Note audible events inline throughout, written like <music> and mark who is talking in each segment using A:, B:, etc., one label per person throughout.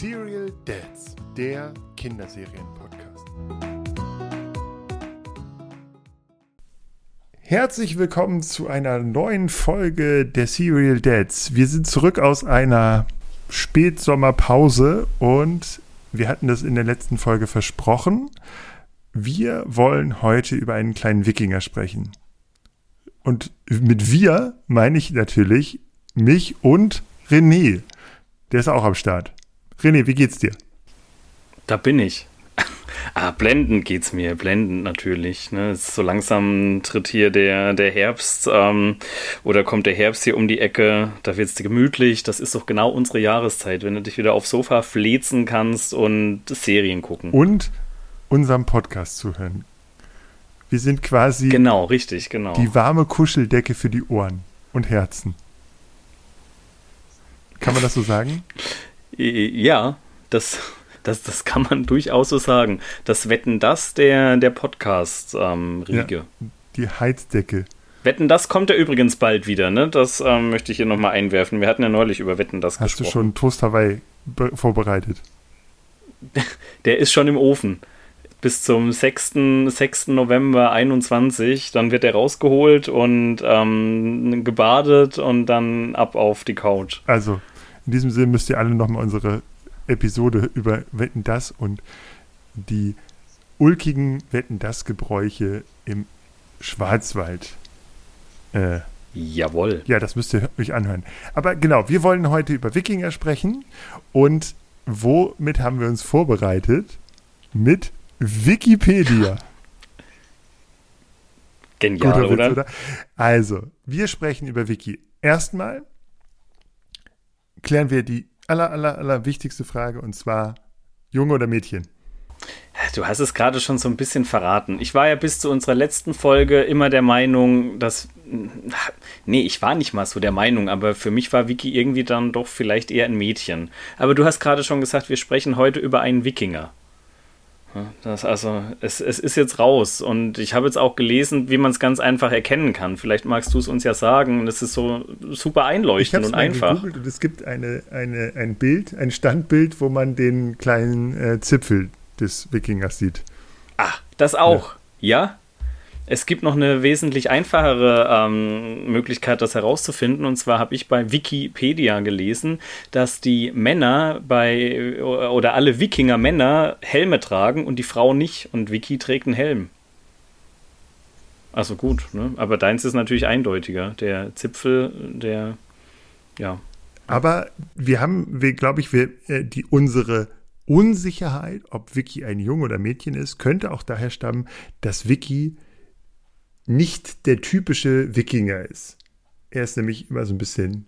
A: Serial Dads, der Kinderserien-Podcast. Herzlich willkommen zu einer neuen Folge der Serial Dads. Wir sind zurück aus einer Spätsommerpause und wir hatten das in der letzten Folge versprochen. Wir wollen heute über einen kleinen Wikinger sprechen. Und mit wir meine ich natürlich mich und René. Der ist auch am Start. René, wie geht's dir?
B: Da bin ich. <laughs> Ah, blendend geht's mir, blendend natürlich. Ne? So langsam tritt hier der, der Herbst ähm, oder kommt der Herbst hier um die Ecke. Da wird's dir gemütlich. Das ist doch genau unsere Jahreszeit, wenn du dich wieder aufs Sofa flezen kannst und Serien gucken.
A: Und unserem Podcast zuhören. Wir sind quasi
B: genau, richtig, genau.
A: die warme Kuscheldecke für die Ohren und Herzen. Kann man das so sagen? <laughs>
B: Ja, das, das, das kann man durchaus so sagen. Das Wetten das der, der Podcast-Riege.
A: Ja, die Heizdecke.
B: Wetten das kommt ja übrigens bald wieder, ne? Das ähm, möchte ich hier nochmal einwerfen. Wir hatten ja neulich über Wetten das
A: Hast gesprochen. Hast du schon Toast Hawaii vorbereitet? <laughs>
B: Der ist schon im Ofen. Bis zum 6. 6. November 21. Dann wird er rausgeholt und ähm, gebadet und dann ab auf die Couch.
A: Also, in diesem Sinne müsst ihr alle nochmal unsere Episode über Wetten das und die ulkigen Wetten das Gebräuche im Schwarzwald.
B: Äh, Jawohl.
A: Ja, das müsst ihr euch anhören. Aber genau, wir wollen heute über Wikinger sprechen und womit haben wir uns vorbereitet? Mit Wikipedia.
B: Genial, Witz, oder? oder?
A: Also, wir sprechen über Wiki. Erstmal klären wir die aller, aller, aller wichtigste Frage und zwar Junge oder Mädchen?
B: Du hast es gerade schon so ein bisschen verraten. Ich war ja bis zu unserer letzten Folge immer der Meinung, dass. Nee, ich war nicht mal so der Meinung, aber für mich war Vicky irgendwie dann doch vielleicht eher ein Mädchen. Aber du hast gerade schon gesagt, wir sprechen heute über einen Wikinger. Das also, es, es ist jetzt raus und ich habe jetzt auch gelesen, wie man es ganz einfach erkennen kann. Vielleicht magst du es uns ja sagen. Und es ist so super einleuchtend und einfach.
A: Und es gibt eine, eine, ein Bild, ein Standbild, wo man den kleinen äh, Zipfel des Wikingers sieht.
B: Ah, das auch. ja? ja? Es gibt noch eine wesentlich einfachere ähm, Möglichkeit, das herauszufinden. Und zwar habe ich bei Wikipedia gelesen, dass die Männer bei oder alle Wikinger-Männer Helme tragen und die Frau nicht. Und Wiki trägt einen Helm. Also gut, ne? aber deins ist natürlich eindeutiger. Der Zipfel, der, ja.
A: Aber wir haben, glaube ich, wir, äh, die unsere Unsicherheit, ob Vicky ein Junge oder Mädchen ist, könnte auch daher stammen, dass Vicky nicht der typische Wikinger ist. Er ist nämlich immer so ein bisschen,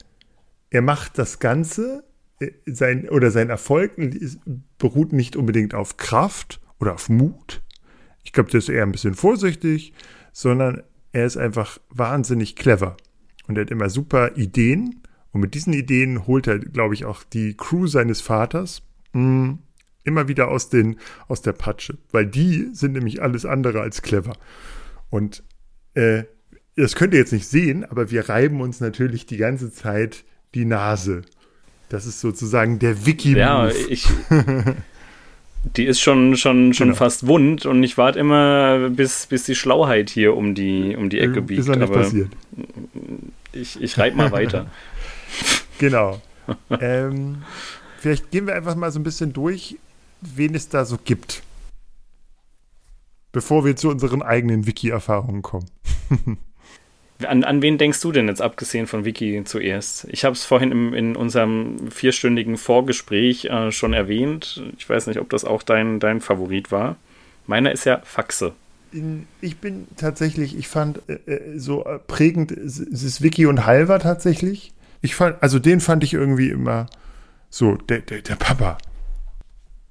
A: er macht das Ganze, äh, sein, oder sein Erfolg beruht nicht unbedingt auf Kraft oder auf Mut. Ich glaube, der ist eher ein bisschen vorsichtig, sondern er ist einfach wahnsinnig clever. Und er hat immer super Ideen. Und mit diesen Ideen holt er, glaube ich, auch die Crew seines Vaters mh, hm, immer wieder aus, den, aus der Patsche. Weil die sind nämlich alles andere als clever. Und äh, das könnt ihr jetzt nicht sehen, aber wir reiben uns natürlich die ganze Zeit die Nase. Das ist sozusagen der wiki -Move. Ja, ich. <laughs>
B: Die ist schon, schon, schon genau. fast wund und ich warte immer, bis, bis die Schlauheit hier um die, um die Ecke biegt. Ist
A: noch nicht passiert.
B: Ich, ich reib mal weiter. <laughs>
A: genau. <laughs> ähm, vielleicht gehen wir einfach mal so ein bisschen durch, wen es da so gibt bevor wir zu unseren eigenen Wiki-Erfahrungen kommen. <laughs>
B: An, an wen denkst du denn jetzt, abgesehen von Wiki zuerst? Ich habe es vorhin im, in unserem vierstündigen Vorgespräch äh, schon erwähnt. Ich weiß nicht, ob das auch dein, dein Favorit war. Meiner ist ja Faxe.
A: Ich bin tatsächlich, ich fand äh, äh so äh, prägend, es ist Wiki und Halver tatsächlich. Ich fand, also den fand ich irgendwie immer so, der, der, der Papa.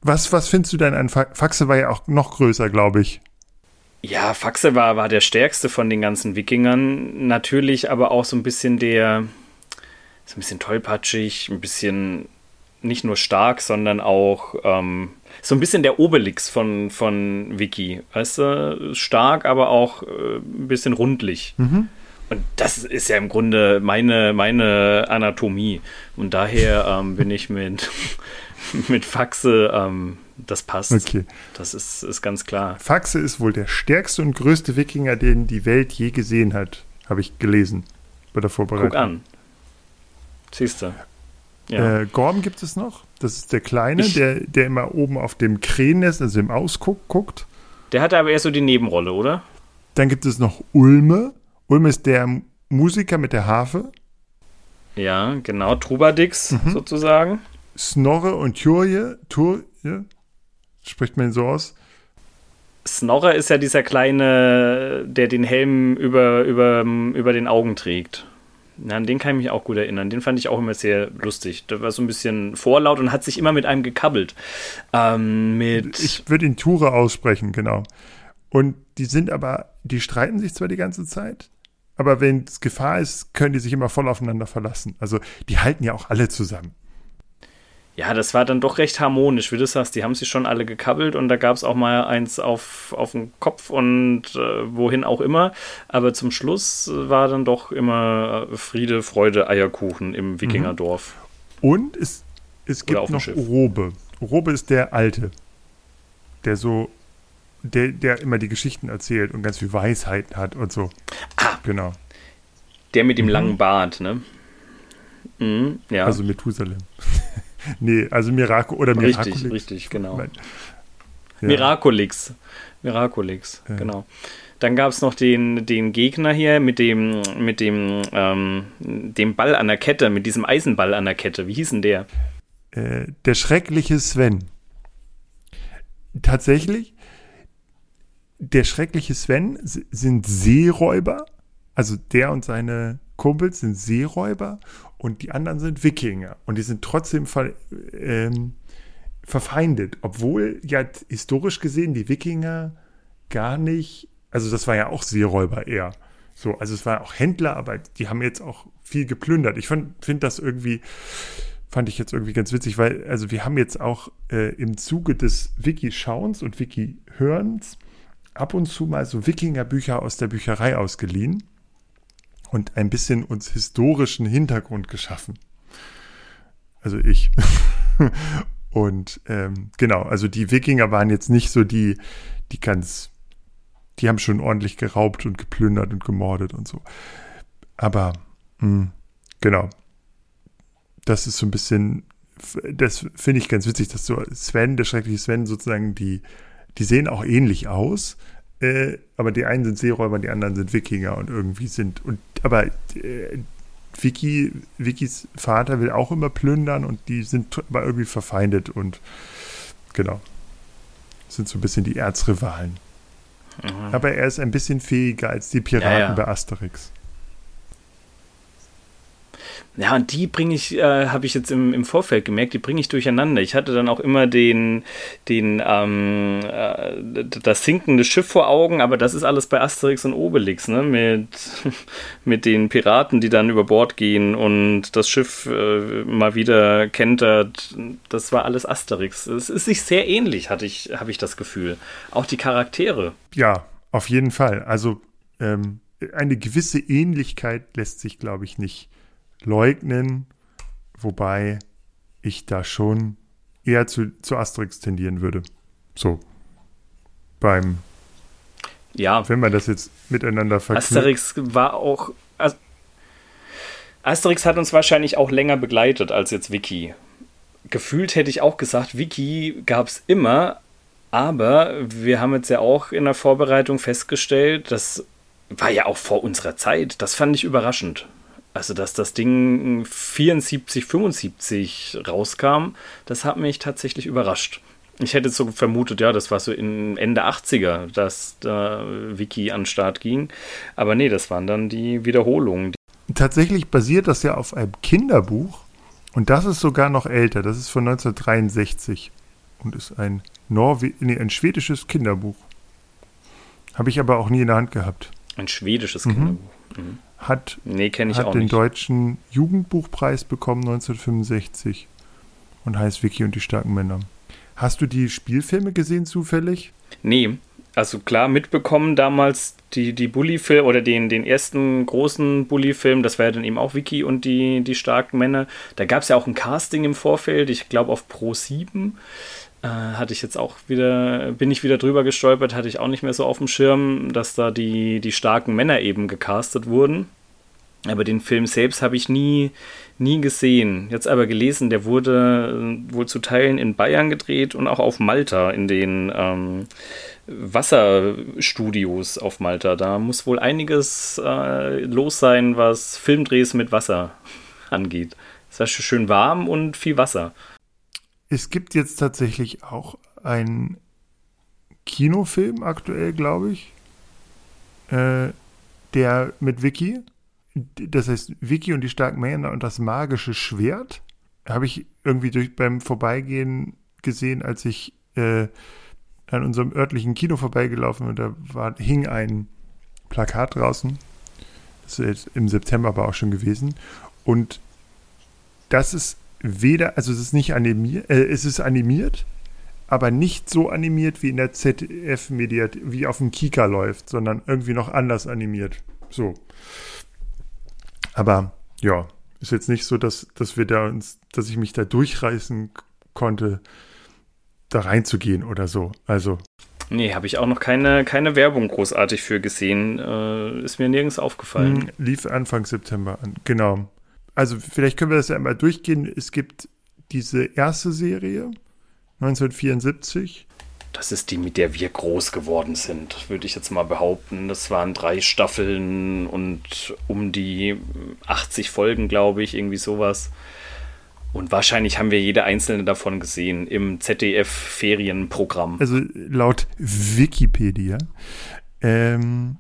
A: Was, was findest du denn an Faxe war ja auch noch größer, glaube ich.
B: Ja, Faxe war, war der stärkste von den ganzen Wikingern. Natürlich aber auch so ein bisschen der, so ein bisschen tollpatschig, ein bisschen nicht nur stark, sondern auch ähm, so ein bisschen der Obelix von, von Wiki. Weißt du, stark, aber auch äh, ein bisschen rundlich. Mhm. Und das ist ja im Grunde meine, meine Anatomie. Und daher ähm, bin ich mit, <laughs> mit Faxe, ähm, das passt.
A: Okay.
B: Das ist, ist ganz klar.
A: Faxe ist wohl der stärkste und größte Wikinger, den die Welt je gesehen hat, habe ich gelesen bei der Vorbereitung.
B: Guck an. Siehst du.
A: Ja. Äh, Gorm gibt es noch. Das ist der Kleine, ich, der, der immer oben auf dem Krähennest, also im Ausguck, guckt.
B: Der hatte aber eher so die Nebenrolle, oder?
A: Dann gibt es noch Ulme. Ulme ist der Musiker mit der Harfe.
B: Ja, genau. Trubadix mhm. sozusagen.
A: Snorre und Turje. Turje? Spricht man so aus?
B: Snorre ist ja dieser kleine, der den Helm über, über, über den Augen trägt. Ja, an den kann ich mich auch gut erinnern. Den fand ich auch immer sehr lustig. Der war so ein bisschen vorlaut und hat sich immer mit einem gekabbelt. Ähm, mit
A: ich würde ihn Ture aussprechen, genau. Und die sind aber, die streiten sich zwar die ganze Zeit, aber wenn es Gefahr ist, können die sich immer voll aufeinander verlassen. Also die halten ja auch alle zusammen
B: ja, das war dann doch recht harmonisch, wie du sagst. Die haben sich schon alle gekabbelt und da gab es auch mal eins auf, auf den Kopf und äh, wohin auch immer. Aber zum Schluss war dann doch immer Friede, Freude, Eierkuchen im mhm. Wikingerdorf.
A: Und es, es gibt noch Robe. Robe ist der Alte, der so, der, der immer die Geschichten erzählt und ganz viel Weisheiten hat und so.
B: Ah, genau. Der mit dem mhm. langen Bart, ne?
A: Mhm, ja. Also Methusalem. Nee, also Miraco oder
B: Miraculix. Richtig, richtig, genau. Ja. Miraculix. Miraculix, ja. genau. Dann gab es noch den, den Gegner hier mit dem, mit dem, ähm, dem Ball an der Kette, mit diesem Eisenball an der Kette. Wie hieß denn der?
A: Äh, der schreckliche Sven. Tatsächlich, der schreckliche Sven sind Seeräuber. Also der und seine Kumpels sind Seeräuber und die anderen sind Wikinger und die sind trotzdem ver, ähm, verfeindet, obwohl ja historisch gesehen die Wikinger gar nicht, also das war ja auch Seeräuber eher. So, also es war auch Händler, aber die haben jetzt auch viel geplündert. Ich finde das irgendwie, fand ich jetzt irgendwie ganz witzig, weil, also wir haben jetzt auch äh, im Zuge des Wiki-Schauens und Wiki-Hörens ab und zu mal so Wikinger-Bücher aus der Bücherei ausgeliehen und ein bisschen uns historischen Hintergrund geschaffen. Also ich. <laughs> und ähm, genau, also die Wikinger waren jetzt nicht so die, die ganz, die haben schon ordentlich geraubt und geplündert und gemordet und so. Aber mh, hm, genau, das ist so ein bisschen, das finde ich ganz witzig, dass so Sven, der schreckliche Sven, sozusagen die, die sehen auch ähnlich aus, äh, aber die einen sind Seeräuber, die anderen sind Wikinger und irgendwie sind. Und aber äh, Vicky, Vickys Vater will auch immer plündern und die sind aber irgendwie verfeindet und genau. Sind so ein bisschen die Erzrivalen. Mhm. Aber er ist ein bisschen fähiger als die Piraten ja, ja. bei Asterix.
B: Ja, und die bringe ich, äh, habe ich jetzt im, im Vorfeld gemerkt, die bringe ich durcheinander. Ich hatte dann auch immer den, den, ähm, äh, das sinkende Schiff vor Augen, aber das ist alles bei Asterix und Obelix, ne? Mit, <laughs> mit den Piraten, die dann über Bord gehen und das Schiff äh, mal wieder kentert. Das war alles Asterix. Es ist sich sehr ähnlich, hatte ich, habe ich das Gefühl. Auch die Charaktere.
A: Ja, auf jeden Fall. Also ähm, eine gewisse Ähnlichkeit lässt sich, glaube ich, nicht leugnen, wobei ich da schon eher zu, zu Asterix tendieren würde. So. Beim. Ja. Wenn man das jetzt miteinander
B: verknüpft. Asterix war auch. Asterix hat uns wahrscheinlich auch länger begleitet als jetzt Wiki. Gefühlt hätte ich auch gesagt, Wiki gab es immer, aber wir haben jetzt ja auch in der Vorbereitung festgestellt, das war ja auch vor unserer Zeit. Das fand ich überraschend. Also, dass das Ding 74, 75 rauskam, das hat mich tatsächlich überrascht. Ich hätte so vermutet, ja, das war so in Ende 80er, dass da Wiki an den Start ging. Aber nee, das waren dann die Wiederholungen.
A: Tatsächlich basiert das ja auf einem Kinderbuch. Und das ist sogar noch älter. Das ist von 1963 und ist ein, Norwe nee, ein schwedisches Kinderbuch. Habe ich aber auch nie in der Hand gehabt.
B: Ein schwedisches mhm. Kinderbuch. Mhm
A: hat,
B: nee, hat
A: den
B: nicht.
A: deutschen Jugendbuchpreis bekommen 1965 und heißt Vicky und die starken Männer. Hast du die Spielfilme gesehen zufällig?
B: Nee, also klar mitbekommen damals die, die Bully-Film oder den, den ersten großen Bully-Film, das war ja dann eben auch Vicky und die, die starken Männer. Da gab es ja auch ein Casting im Vorfeld, ich glaube auf Pro 7. Äh, hatte ich jetzt auch wieder, bin ich wieder drüber gestolpert, hatte ich auch nicht mehr so auf dem Schirm, dass da die, die starken Männer eben gecastet wurden. Aber den Film selbst habe ich nie, nie gesehen. Jetzt aber gelesen, der wurde äh, wohl zu Teilen in Bayern gedreht und auch auf Malta in den ähm, Wasserstudios auf Malta. Da muss wohl einiges äh, los sein, was Filmdrehs mit Wasser angeht. Es ist schön warm und viel Wasser.
A: Es gibt jetzt tatsächlich auch einen Kinofilm aktuell, glaube ich, äh, der mit Vicky, das heißt Vicky und die starken Männer und das magische Schwert, habe ich irgendwie durch beim Vorbeigehen gesehen, als ich äh, an unserem örtlichen Kino vorbeigelaufen und da war, hing ein Plakat draußen. Das ist jetzt im September aber auch schon gewesen. Und das ist weder, also es ist nicht animiert, äh, es ist animiert, aber nicht so animiert wie in der ZDF-Mediat, wie auf dem Kika läuft, sondern irgendwie noch anders animiert. So. Aber ja, ist jetzt nicht so, dass, dass wir da uns, dass ich mich da durchreißen konnte, da reinzugehen oder so. Also.
B: Nee, habe ich auch noch keine, keine Werbung großartig für gesehen. Äh, ist mir nirgends aufgefallen. Hm,
A: lief Anfang September an, genau. Also vielleicht können wir das ja einmal durchgehen. Es gibt diese erste Serie, 1974.
B: Das ist die, mit der wir groß geworden sind, würde ich jetzt mal behaupten. Das waren drei Staffeln und um die 80 Folgen, glaube ich, irgendwie sowas. Und wahrscheinlich haben wir jede einzelne davon gesehen im ZDF-Ferienprogramm.
A: Also laut Wikipedia ähm,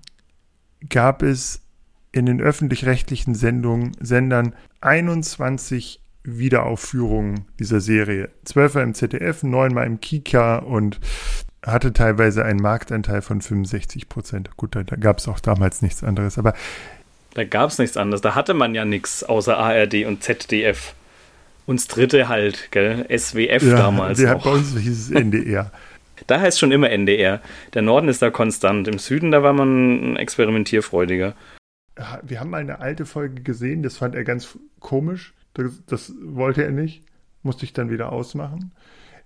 A: gab es in den öffentlich-rechtlichen Sendungen, Sendern 21 Wiederaufführungen dieser Serie. Zwölfmal im ZDF, neunmal im Kika und hatte teilweise einen Marktanteil von 65 Prozent. Gut, da, da gab es auch damals nichts anderes, aber
B: da gab es nichts anderes. Da hatte man ja nichts außer ARD und ZDF. Uns dritte halt, gell? SWF ja, damals.
A: Der bei uns hieß es NDR. <laughs>
B: da heißt schon immer NDR. Der Norden ist da konstant. Im Süden, da war man experimentierfreudiger.
A: Wir haben mal eine alte Folge gesehen, das fand er ganz komisch. Das, das wollte er nicht. Musste ich dann wieder ausmachen.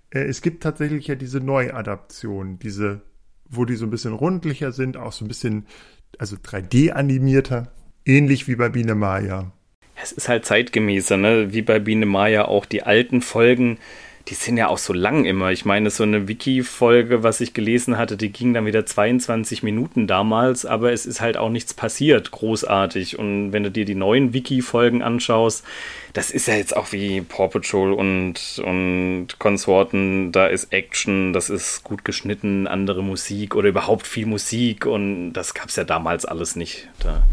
A: Äh, es gibt tatsächlich ja diese Neuadaption, diese, wo die so ein bisschen rundlicher sind, auch so ein bisschen, also 3D-animierter, ähnlich wie bei Biene Maya
B: es ist halt zeitgemäßer, ne? Wie bei Biene Maya auch die alten Folgen, die sind ja auch so lang immer. Ich meine, so eine Wiki-Folge, was ich gelesen hatte, die ging dann wieder 22 Minuten damals, aber es ist halt auch nichts passiert, großartig. Und wenn du dir die neuen Wiki-Folgen anschaust, das ist ja jetzt auch wie Paw Patrol und, und Konsorten, da ist Action, das ist gut geschnitten, andere Musik oder überhaupt viel Musik und das gab es ja damals alles nicht. Da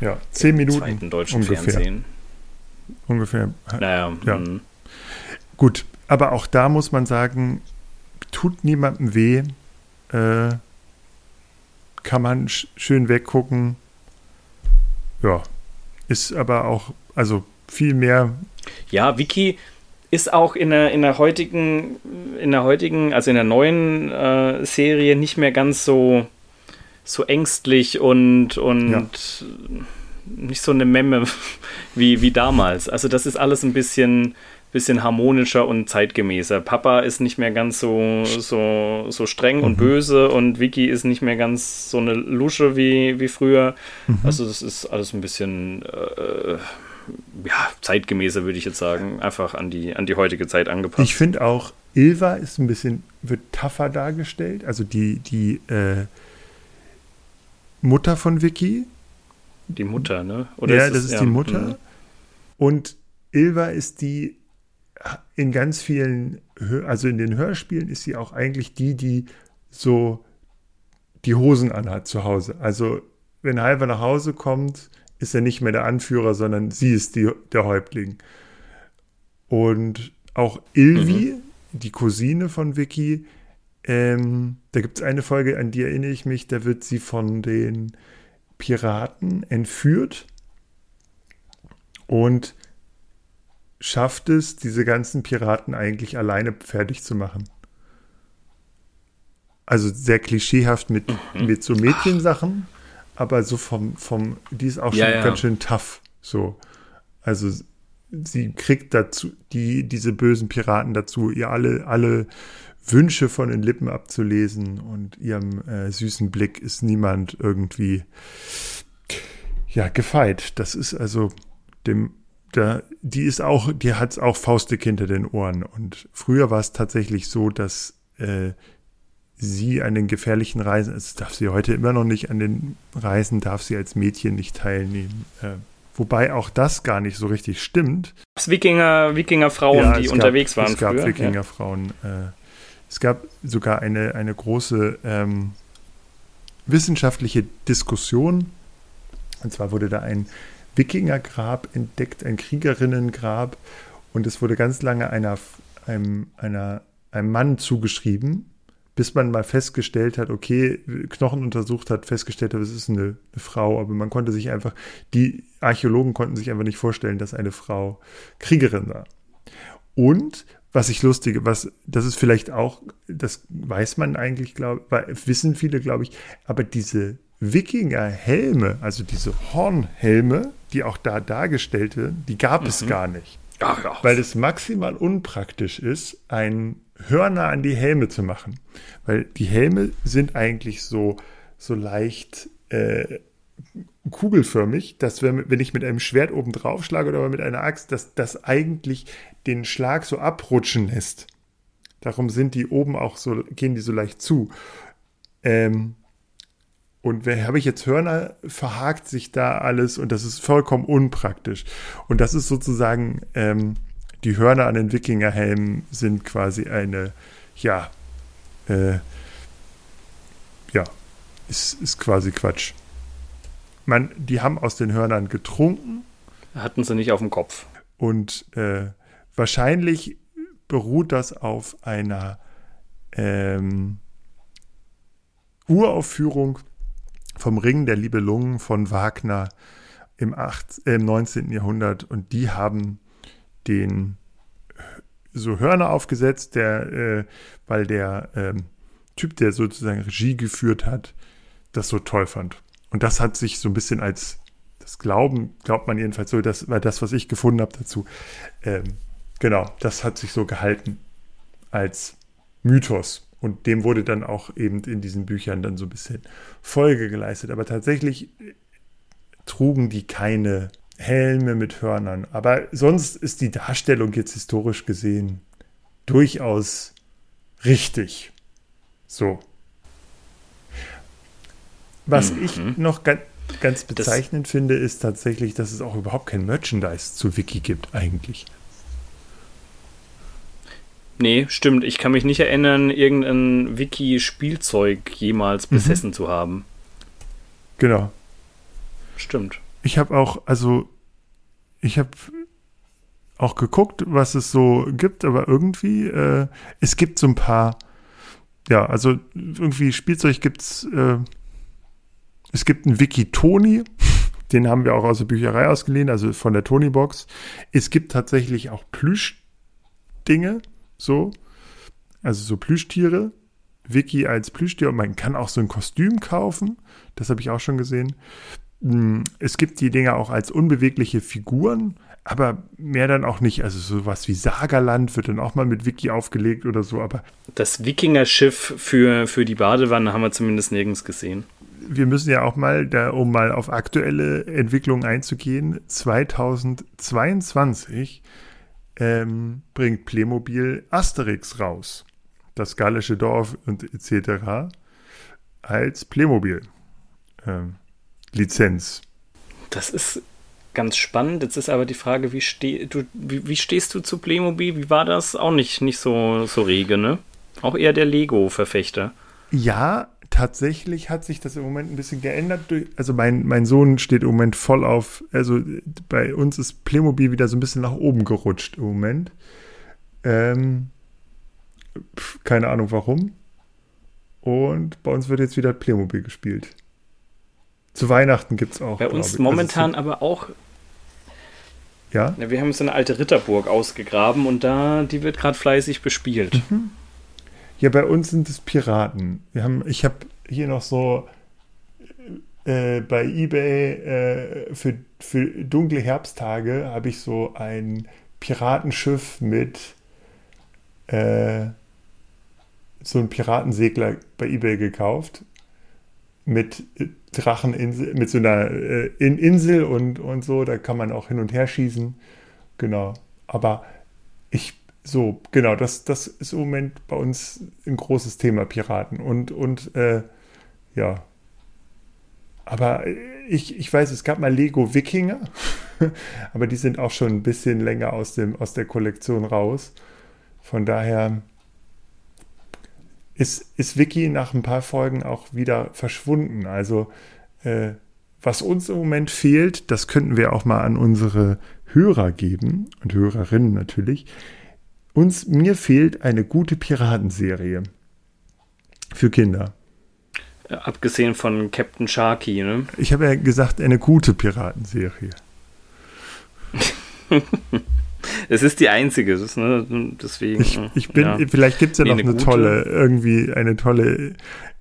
A: ja, zehn Minuten.
B: Zweiten deutschen ungefähr. Fernsehen.
A: Ungefähr.
B: Naja.
A: Ja. Mhm. Gut, aber auch da muss man sagen, tut niemandem weh. Äh, kann man sch schön weggucken. Ja, ist aber auch, also viel mehr.
B: Ja, Wiki ist auch in der, in der heutigen, in der heutigen, also in der neuen äh, Serie nicht mehr ganz so so ängstlich und, und ja. nicht so eine Memme <laughs> wie, wie damals. Also das ist alles ein bisschen, bisschen harmonischer und zeitgemäßer. Papa ist nicht mehr ganz so, so, so streng mhm. und böse und Vicky ist nicht mehr ganz so eine Lusche wie, wie früher. Mhm. Also das ist alles ein bisschen äh, ja, zeitgemäßer, würde ich jetzt sagen. Einfach an die, an die heutige Zeit angepasst.
A: Ich finde auch, Ilva ist ein bisschen, wird tougher dargestellt. Also die, die äh, Mutter von Vicky.
B: Die Mutter, ne?
A: Oder ja, ist das, ist ja, die Mutter. Mh. Und Ilva ist die in ganz vielen, also in den Hörspielen ist sie auch eigentlich die, die so die Hosen anhat zu Hause. Also wenn Halver nach Hause kommt, ist er nicht mehr der Anführer, sondern sie ist die, der Häuptling. Und auch Ilvi, mhm. die Cousine von Vicky, ähm, da gibt es eine Folge, an die erinnere ich mich, da wird sie von den Piraten entführt und schafft es, diese ganzen Piraten eigentlich alleine fertig zu machen. also sehr klischeehaft mit, mhm. mit so Mädchensachen, aber so vom, vom, die ist auch schon ja, ja. ganz schön tough. So. Also sie kriegt dazu, die, diese bösen Piraten dazu, ihr alle, alle Wünsche von den Lippen abzulesen und ihrem äh, süßen Blick ist niemand irgendwie ja gefeit. Das ist also dem da, die ist auch, die hat auch faustig hinter den Ohren. Und früher war es tatsächlich so, dass äh, sie an den gefährlichen Reisen, es darf sie heute immer noch nicht an den Reisen, darf sie als Mädchen nicht teilnehmen. Äh, Wobei auch das gar nicht so richtig stimmt.
B: Es Wikinger, Wikingerfrauen, ja, die gab, unterwegs waren.
A: Es gab früher, Wikingerfrauen. Ja. Äh, es gab sogar eine, eine große ähm, wissenschaftliche Diskussion. Und zwar wurde da ein Wikingergrab entdeckt, ein Kriegerinnengrab. Und es wurde ganz lange einer, einem, einer, einem Mann zugeschrieben, bis man mal festgestellt hat, okay, Knochen untersucht hat, festgestellt hat, es ist eine, eine, Frau, aber man konnte sich einfach, die Archäologen konnten sich einfach nicht vorstellen, dass eine Frau Kriegerin war. Und was ich lustige, was, das ist vielleicht auch, das weiß man eigentlich, glaube wissen viele, glaube ich, aber diese Wikinger-Helme, also diese Hornhelme, die auch da dargestellt werden, die gab mhm. es gar nicht. Ach, ja. Weil es maximal unpraktisch ist, ein Hörner an die Helme zu machen. Weil die Helme sind eigentlich so, so leicht äh, kugelförmig, dass wenn, wenn ich mit einem Schwert oben drauf schlage oder mit einer Axt, dass das eigentlich den Schlag so abrutschen lässt. Darum sind die oben auch so, gehen die so leicht zu. Ähm, und habe ich jetzt Hörner, verhakt sich da alles und das ist vollkommen unpraktisch. Und das ist sozusagen ähm, die Hörner an den Wikingerhelmen sind quasi eine, ja, äh, ja, ist, ist quasi Quatsch. Man, die haben aus den Hörnern getrunken.
B: Hatten sie nicht auf dem Kopf.
A: Und äh, wahrscheinlich beruht das auf einer ähm, Uraufführung vom Ring der Libellungen von Wagner im, 8, äh, im 19. Jahrhundert. Und die haben den so Hörner aufgesetzt, der, äh, weil der ähm, Typ, der sozusagen Regie geführt hat, das so toll fand. Und das hat sich so ein bisschen als das Glauben, glaubt man jedenfalls so, das war das, was ich gefunden habe dazu. Ähm, genau, das hat sich so gehalten als Mythos. Und dem wurde dann auch eben in diesen Büchern dann so ein bisschen Folge geleistet. Aber tatsächlich trugen die keine Helme mit Hörnern. Aber sonst ist die Darstellung jetzt historisch gesehen durchaus richtig. So. Was mhm. ich noch ganz, ganz bezeichnend das finde, ist tatsächlich, dass es auch überhaupt kein Merchandise zu Wiki gibt, eigentlich.
B: Nee, stimmt. Ich kann mich nicht erinnern, irgendein Wiki-Spielzeug jemals mhm. besessen mhm. zu haben.
A: Genau.
B: Stimmt
A: ich habe auch, also ich habe auch geguckt, was es so gibt, aber irgendwie, äh, es gibt so ein paar, ja, also irgendwie Spielzeug gibt's, äh, es gibt einen Wiki-Toni, <laughs> den haben wir auch aus der Bücherei ausgeliehen, also von der Tony-Box. Es gibt tatsächlich auch Plüschdinge, so, also so Plüschtiere. Wiki als Plüschtier und man kann auch so ein Kostüm kaufen, das habe ich auch schon gesehen. Hm, es gibt die Dinger auch als unbewegliche Figuren, aber mehr dann auch nicht. Also sowas wie Sagerland wird dann auch mal mit Wiki aufgelegt oder so, aber.
B: Das Wikinger-Schiff für, für die Badewanne haben wir zumindest nirgends gesehen.
A: Wir müssen ja auch mal, da, um mal auf aktuelle Entwicklungen einzugehen, 2022 ähm, bringt Playmobil Asterix raus. Das gallische Dorf und etc. als Playmobil. Ähm, Lizenz.
B: Das ist ganz spannend. Jetzt ist aber die Frage, wie, steh, du, wie, wie, stehst du zu Playmobil? Wie war das? Auch nicht, nicht so, so rege, ne? Auch eher der Lego-Verfechter.
A: Ja, tatsächlich hat sich das im Moment ein bisschen geändert. Also mein, mein Sohn steht im Moment voll auf, also bei uns ist Playmobil wieder so ein bisschen nach oben gerutscht im Moment. Ähm, keine Ahnung warum. Und bei uns wird jetzt wieder Playmobil gespielt. Zu Weihnachten gibt es auch.
B: Bei uns also momentan also aber auch.
A: Ja?
B: ja? Wir haben so eine alte Ritterburg ausgegraben und da, die wird gerade fleißig bespielt. Mhm.
A: Ja, bei uns sind es Piraten. Wir haben, ich habe hier noch so äh, bei eBay äh, für, für dunkle Herbsttage habe ich so ein Piratenschiff mit äh, so ein Piratensegler bei eBay gekauft mit Dracheninsel, mit so einer äh, Insel und, und so, da kann man auch hin und her schießen. Genau. Aber ich, so, genau, das, das ist im Moment bei uns ein großes Thema, Piraten. Und, und äh, ja. Aber ich, ich weiß, es gab mal Lego Wikinger, <laughs> aber die sind auch schon ein bisschen länger aus, dem, aus der Kollektion raus. Von daher ist, ist Wiki nach ein paar Folgen auch wieder verschwunden. Also äh, was uns im Moment fehlt, das könnten wir auch mal an unsere Hörer geben und Hörerinnen natürlich. Uns, mir fehlt eine gute Piratenserie für Kinder.
B: Abgesehen von Captain Sharky, ne?
A: Ich habe ja gesagt, eine gute Piratenserie. <laughs>
B: es ist die einzige, das, ne? deswegen.
A: Ich, ich bin, ja. vielleicht gibt es ja noch eine, eine tolle, irgendwie eine tolle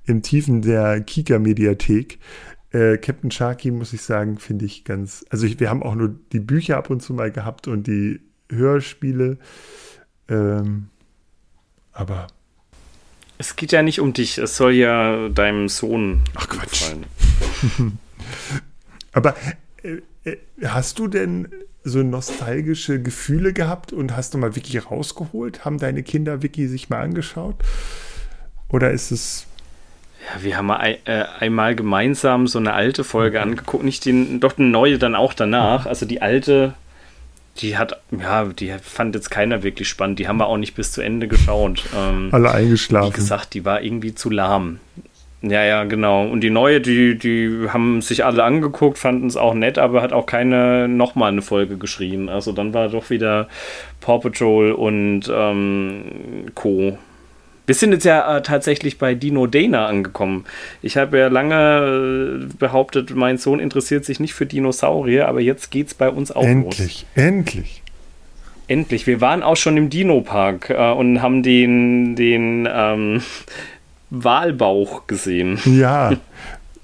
A: im Tiefen der Kika-Mediathek. Äh, Captain Sharky, muss ich sagen, finde ich ganz. Also ich, wir haben auch nur die Bücher ab und zu mal gehabt und die Hörspiele. Ähm, aber.
B: Es geht ja nicht um dich, es soll ja deinem Sohn.
A: Ach Quatsch. <laughs> aber äh, äh, hast du denn so nostalgische Gefühle gehabt und hast du mal Wiki rausgeholt? Haben deine Kinder Wiki sich mal angeschaut? Oder ist es
B: ja, wir haben mal äh, einmal gemeinsam so eine alte Folge mhm. angeguckt, nicht die, doch eine neue dann auch danach. Also die alte, die hat, ja, die fand jetzt keiner wirklich spannend. Die haben wir auch nicht bis zu Ende geschaut.
A: Ähm, Alle eingeschlafen.
B: Wie gesagt, die war irgendwie zu lahm. Ja, ja, genau. Und die neue, die, die haben sich alle angeguckt, fanden es auch nett, aber hat auch keine nochmal eine Folge geschrien. Also dann war doch wieder Paw Patrol und ähm, Co. Wir sind jetzt ja äh, tatsächlich bei Dino Dana angekommen. Ich habe ja lange äh, behauptet, mein Sohn interessiert sich nicht für Dinosaurier, aber jetzt geht es bei uns auch
A: endlich, los. Endlich, endlich.
B: Endlich. Wir waren auch schon im Dino-Park äh, und haben den, den ähm, <laughs> Walbauch gesehen.
A: Ja,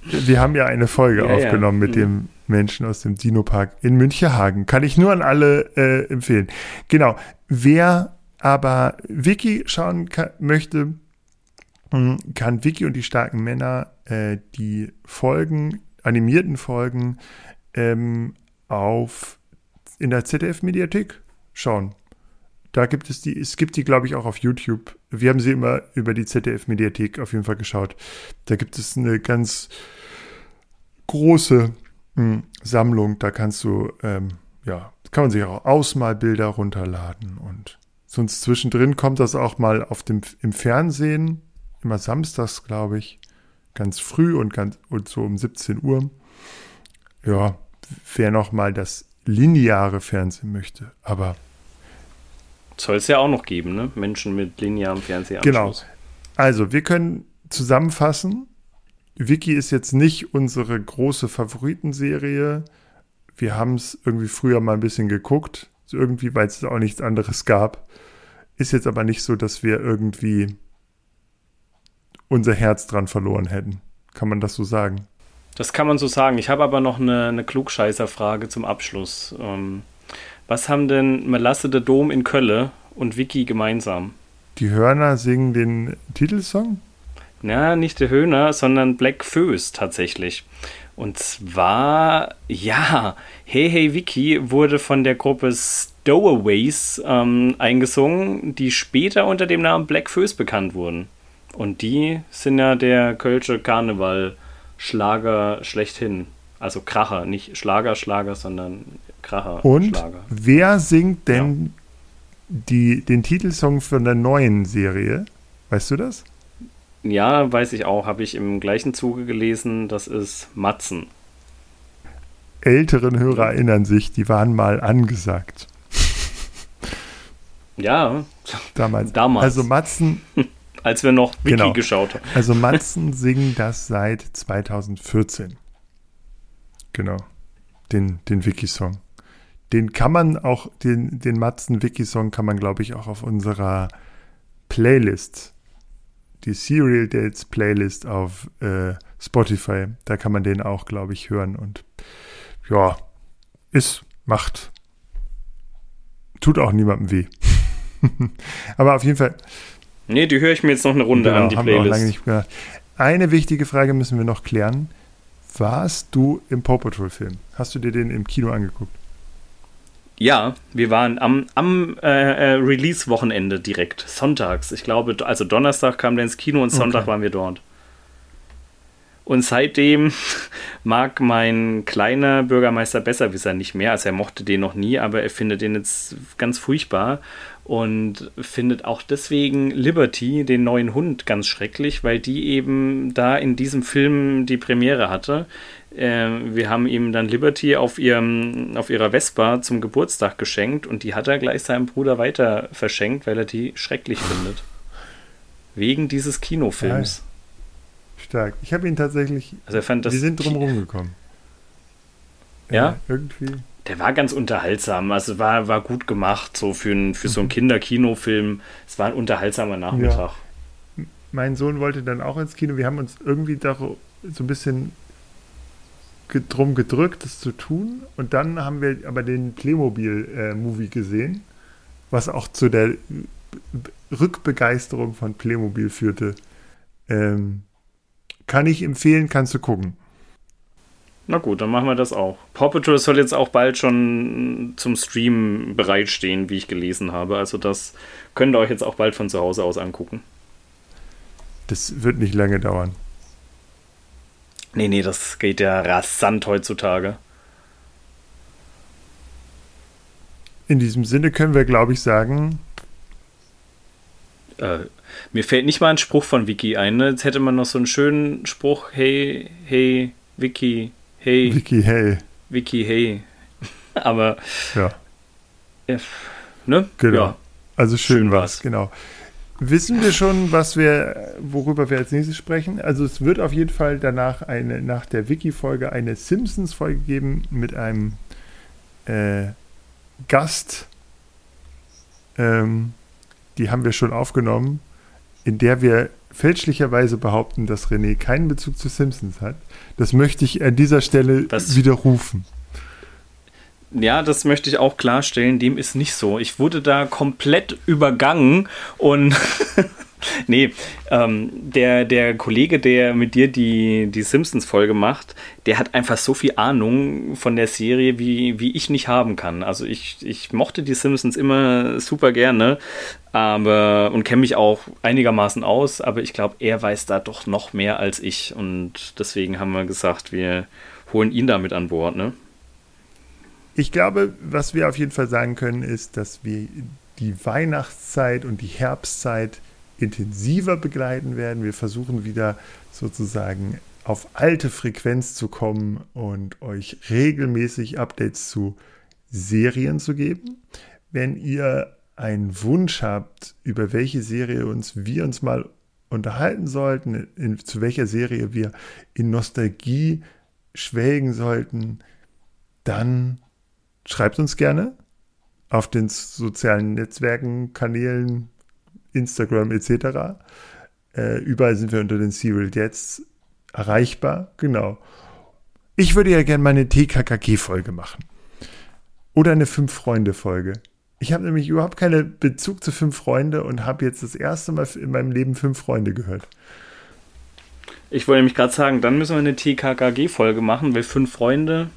A: wir haben ja eine Folge ja, aufgenommen ja. mit mhm. dem Menschen aus dem Dino-Park in Münchehagen. Kann ich nur an alle äh, empfehlen. Genau. Wer aber Wiki schauen kann, möchte, hm, kann Wiki und die starken Männer äh, die Folgen, animierten Folgen ähm, auf in der ZDF-Mediathek schauen. Da gibt es die, es gibt die, glaube ich, auch auf YouTube. Wir haben sie immer über die ZDF-Mediathek auf jeden Fall geschaut. Da gibt es eine ganz große mh, hm, Sammlung. Da kannst du, ähm, ja, kann man sich auch Ausmalbilder runterladen und Sonst zwischendrin kommt das auch mal auf dem, im Fernsehen, immer samstags, glaube ich, ganz früh und, ganz, und so um 17 Uhr. Ja, wer noch mal das lineare Fernsehen möchte, aber
B: soll es ja auch noch geben, ne? Menschen mit linearem Fernsehen.
A: Genau. Also, wir können zusammenfassen. Wiki ist jetzt nicht unsere große Favoritenserie. Wir haben es irgendwie früher mal ein bisschen geguckt, irgendwie, weil es auch nichts anderes gab. Ist jetzt aber nicht so, dass wir irgendwie unser Herz dran verloren hätten. Kann man das so sagen?
B: Das kann man so sagen. Ich habe aber noch eine, eine Klugscheißer-Frage zum Abschluss. Ähm, was haben denn Melasse de Dom in Kölle und Vicky gemeinsam?
A: Die Hörner singen den Titelsong?
B: Na, nicht der Höhner, sondern Black Föß tatsächlich. Und zwar, ja, Hey Hey Vicky wurde von der Gruppe Stowaways ähm, eingesungen, die später unter dem Namen Black Föß bekannt wurden. Und die sind ja der Kölsche Karneval-Schlager schlechthin. Also Kracher, nicht Schlager, Schlager, sondern Kracher.
A: Und Schlager. wer singt denn ja. die, den Titelsong von der neuen Serie? Weißt du das?
B: Ja, weiß ich auch. Habe ich im gleichen Zuge gelesen. Das ist Matzen.
A: Älteren Hörer erinnern sich, die waren mal angesagt.
B: Ja,
A: damals. damals. Also Matzen. <laughs>
B: Als wir noch Wiki genau. geschaut haben.
A: Also Matzen <laughs> singen das seit 2014. Genau. Den, den Wiki-Song. Den kann man auch, den, den Matzen-Wiki-Song kann man, glaube ich, auch auf unserer Playlist die Serial Dates Playlist auf äh, Spotify. Da kann man den auch, glaube ich, hören. Und ja, ist, macht, tut auch niemandem weh. <laughs> Aber auf jeden Fall.
B: Nee, die höre ich mir jetzt noch eine Runde genau, an, die
A: haben
B: Playlist.
A: Wir auch lange nicht gehört. Eine wichtige Frage müssen wir noch klären. Warst du im Paw Patrol Film? Hast du dir den im Kino angeguckt?
B: Ja, wir waren am, am äh, äh, Release-Wochenende direkt, sonntags. Ich glaube, also Donnerstag kam der ins Kino und Sonntag okay. waren wir dort. Und seitdem <laughs> mag mein kleiner Bürgermeister Besserwisser nicht mehr. Also er mochte den noch nie, aber er findet den jetzt ganz furchtbar und findet auch deswegen Liberty, den neuen Hund, ganz schrecklich, weil die eben da in diesem Film die Premiere hatte. Äh, wir haben ihm dann Liberty auf, ihrem, auf ihrer Vespa zum Geburtstag geschenkt und die hat er gleich seinem Bruder weiter verschenkt, weil er die schrecklich findet. Wegen dieses Kinofilms.
A: Stark. Ich habe ihn tatsächlich.
B: Also er fand das.
A: Wir sind drum gekommen.
B: Ja? ja? Irgendwie der war ganz unterhaltsam. Also war, war gut gemacht, so für, ein, für so einen. <laughs> Kinderkinofilm. Es war ein unterhaltsamer Nachmittag.
A: Ja. Mein Sohn wollte dann auch ins Kino. Wir haben uns irgendwie da so ein bisschen drum gedrückt, das zu tun. Und dann haben wir aber den Playmobil-Movie äh, gesehen, was auch zu der Rückbegeisterung von Playmobil führte. Ähm, kann ich empfehlen, kannst du gucken.
B: Na gut, dann machen wir das auch. Paw Patrol soll jetzt auch bald schon zum Stream bereitstehen, wie ich gelesen habe. Also das könnt ihr euch jetzt auch bald von zu Hause aus angucken.
A: Das wird nicht lange dauern.
B: Nee, nee, das geht ja rasant heutzutage.
A: In diesem Sinne können wir, glaube ich, sagen.
B: Äh, mir fällt nicht mal ein Spruch von Vicky ein. Ne? Jetzt hätte man noch so einen schönen Spruch: Hey, hey, Vicky, hey.
A: Wiki, hey.
B: Wiki, hey. <laughs> Aber.
A: Ja.
B: ja ne?
A: Genau. Ja. Also schön, schön war's, genau. Wissen wir schon, was wir, worüber wir als nächstes sprechen? Also es wird auf jeden Fall danach eine, nach der Wiki-Folge eine Simpsons-Folge geben mit einem äh, Gast. Ähm, die haben wir schon aufgenommen, in der wir fälschlicherweise behaupten, dass René keinen Bezug zu Simpsons hat. Das möchte ich an dieser Stelle das, widerrufen.
B: Ja, das möchte ich auch klarstellen. Dem ist nicht so. Ich wurde da komplett übergangen und <laughs> nee, ähm, der, der Kollege, der mit dir die, die Simpsons-Folge macht, der hat einfach so viel Ahnung von der Serie, wie, wie ich nicht haben kann. Also ich, ich mochte die Simpsons immer super gerne, aber und kenne mich auch einigermaßen aus, aber ich glaube, er weiß da doch noch mehr als ich. Und deswegen haben wir gesagt, wir holen ihn damit an Bord, ne?
A: Ich glaube, was wir auf jeden Fall sagen können, ist, dass wir die Weihnachtszeit und die Herbstzeit intensiver begleiten werden. Wir versuchen wieder sozusagen auf alte Frequenz zu kommen und euch regelmäßig Updates zu Serien zu geben. Wenn ihr einen Wunsch habt, über welche Serie uns wir uns mal unterhalten sollten, in, zu welcher Serie wir in Nostalgie schwelgen sollten, dann schreibt uns gerne auf den sozialen Netzwerken, Kanälen, Instagram etc. Äh, überall sind wir unter den Serial jetzt erreichbar. Genau. Ich würde ja gerne mal eine TKKG-Folge machen. Oder eine Fünf-Freunde-Folge. Ich habe nämlich überhaupt keinen Bezug zu Fünf Freunde und habe jetzt das erste Mal in meinem Leben Fünf Freunde gehört.
B: Ich wollte nämlich gerade sagen, dann müssen wir eine TKKG-Folge machen, weil Fünf Freunde,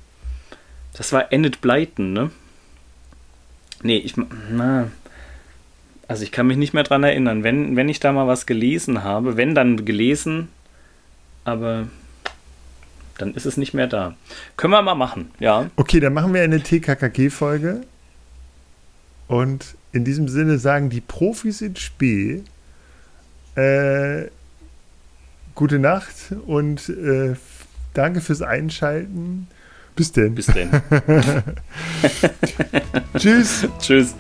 B: das war Enid Blyton, ne? Nee, ich, na, also ich kann mich nicht mehr dran erinnern. Wenn, wenn ich da mal was gelesen habe, wenn dann gelesen, aber dann ist es nicht mehr da. Können wir mal machen, ja.
A: Okay, dann machen wir eine TKKG-Folge. Und in diesem Sinne sagen die Profis in Spee äh, gute Nacht und äh, danke fürs Einschalten. Bis denn.
B: Bis denn. <laughs> <laughs>
A: Tschüss.
B: Tschüss.